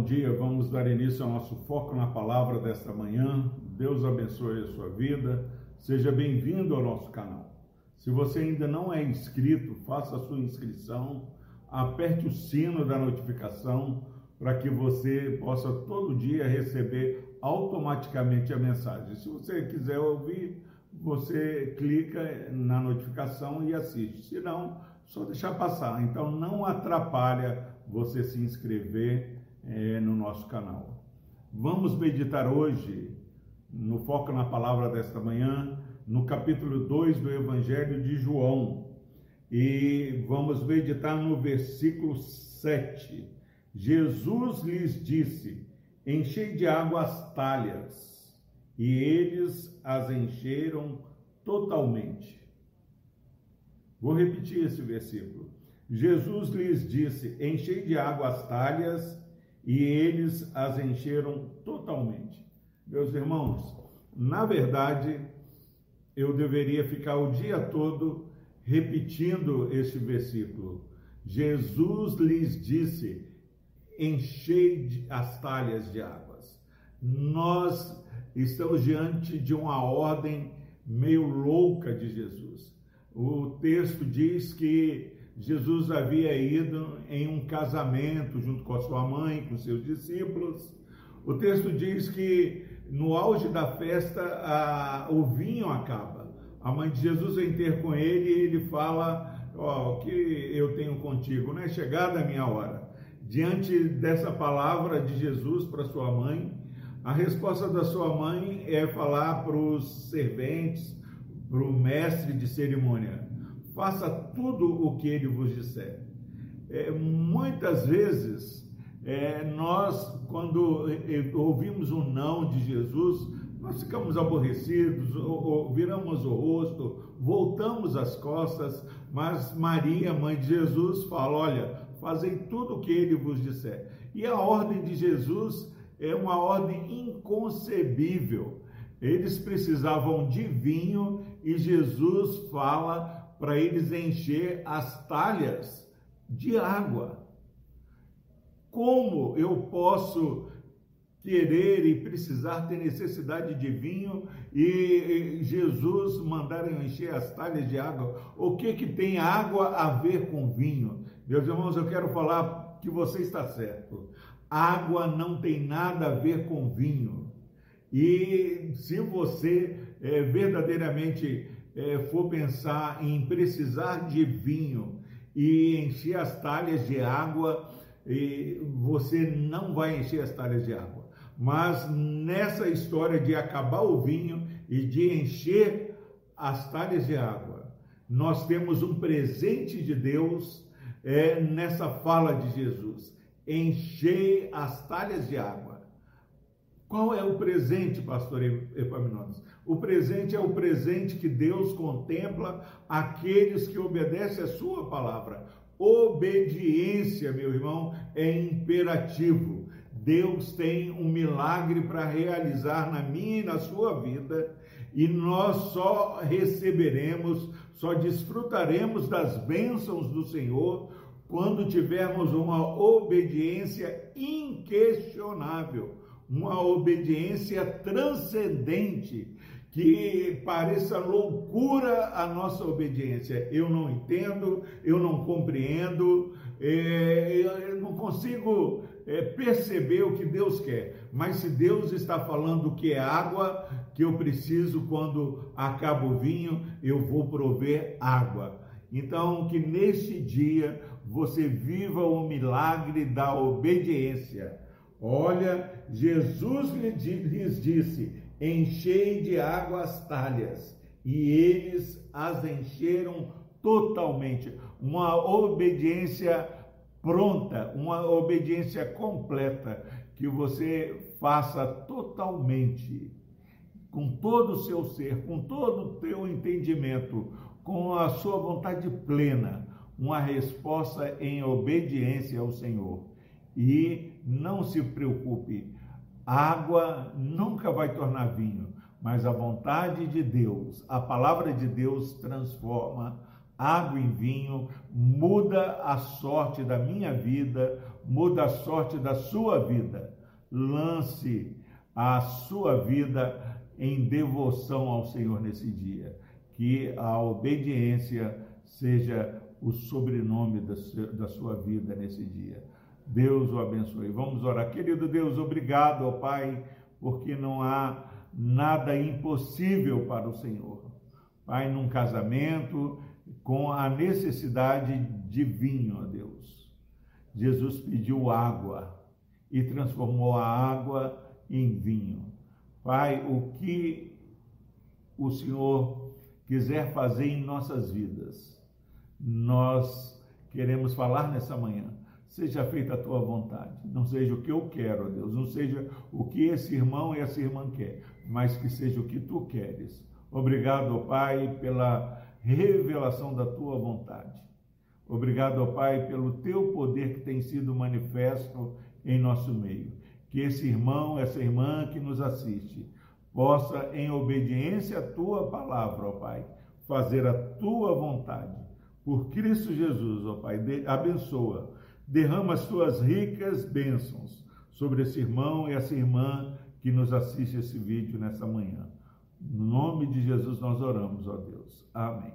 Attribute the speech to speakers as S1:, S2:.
S1: bom dia. Vamos dar início ao nosso foco na palavra desta manhã. Deus abençoe a sua vida. Seja bem-vindo ao nosso canal. Se você ainda não é inscrito, faça a sua inscrição, aperte o sino da notificação para que você possa todo dia receber automaticamente a mensagem. Se você quiser ouvir, você clica na notificação e assiste. Se não, só deixar passar. Então não atrapalha você se inscrever é, no nosso canal. Vamos meditar hoje, no foco na palavra desta manhã, no capítulo 2 do Evangelho de João. E vamos meditar no versículo 7. Jesus lhes disse: Enchei de água as talhas. E eles as encheram totalmente. Vou repetir esse versículo. Jesus lhes disse: Enchei de água as talhas e eles as encheram totalmente. Meus irmãos, na verdade, eu deveria ficar o dia todo repetindo este versículo. Jesus lhes disse: enchei as talhas de águas. Nós estamos diante de uma ordem meio louca de Jesus. O texto diz que Jesus havia ido em um casamento junto com a sua mãe, com seus discípulos. O texto diz que no auge da festa a, o vinho acaba. A mãe de Jesus vem ter com ele e ele fala: Ó, oh, que eu tenho contigo, não é chegada a minha hora. Diante dessa palavra de Jesus para sua mãe, a resposta da sua mãe é falar para os serventes, para o mestre de cerimônia: faça tudo o que ele vos disser. É, muitas vezes, é, nós, quando ouvimos o não de Jesus, nós ficamos aborrecidos, ou, ou, viramos o rosto, voltamos as costas, mas Maria, mãe de Jesus, fala: olha, fazei tudo o que ele vos disser. E a ordem de Jesus é uma ordem inconcebível. Eles precisavam de vinho e Jesus fala para eles encher as talhas de água. Como eu posso querer e precisar ter necessidade de vinho e Jesus mandar encher as talhas de água? O que que tem água a ver com vinho? Meus irmãos, eu quero falar que você está certo. Água não tem nada a ver com vinho. E se você é, verdadeiramente é, for pensar em precisar de vinho e encher as talhas de água, você não vai encher as talhas de água. Mas nessa história de acabar o vinho e de encher as talhas de água, nós temos um presente de Deus é, nessa fala de Jesus. Enchei as talhas de água. Qual é o presente, pastor Epaminondas? O presente é o presente que Deus contempla aqueles que obedecem a sua palavra. Obediência, meu irmão, é imperativo. Deus tem um milagre para realizar na minha e na sua vida, e nós só receberemos, só desfrutaremos das bênçãos do Senhor quando tivermos uma obediência inquestionável uma obediência transcendente, que pareça loucura a nossa obediência. Eu não entendo, eu não compreendo, é, eu não consigo é, perceber o que Deus quer. Mas se Deus está falando que é água, que eu preciso quando acaba o vinho, eu vou prover água. Então, que neste dia você viva o milagre da obediência Olha, Jesus lhes disse: Enchei de água as talhas, e eles as encheram totalmente. Uma obediência pronta, uma obediência completa, que você faça totalmente, com todo o seu ser, com todo o teu entendimento, com a sua vontade plena, uma resposta em obediência ao Senhor. E não se preocupe, água nunca vai tornar vinho, mas a vontade de Deus, a palavra de Deus transforma água em vinho, muda a sorte da minha vida, muda a sorte da sua vida. Lance a sua vida em devoção ao Senhor nesse dia. Que a obediência seja o sobrenome da sua vida nesse dia. Deus o abençoe. Vamos orar. Querido Deus, obrigado, ó Pai, porque não há nada impossível para o Senhor. Pai, num casamento, com a necessidade de vinho, ó Deus. Jesus pediu água e transformou a água em vinho. Pai, o que o Senhor quiser fazer em nossas vidas, nós queremos falar nessa manhã. Seja feita a tua vontade, não seja o que eu quero, ó Deus, não seja o que esse irmão e essa irmã quer, mas que seja o que tu queres. Obrigado, ó Pai, pela revelação da tua vontade. Obrigado, ó Pai, pelo teu poder que tem sido manifesto em nosso meio. Que esse irmão, essa irmã que nos assiste, possa, em obediência à tua palavra, ó Pai, fazer a tua vontade. Por Cristo Jesus, ó Pai, abençoa, derrama as ricas bênçãos sobre esse irmão e essa irmã que nos assiste esse vídeo nessa manhã. No nome de Jesus nós oramos, ó Deus. Amém.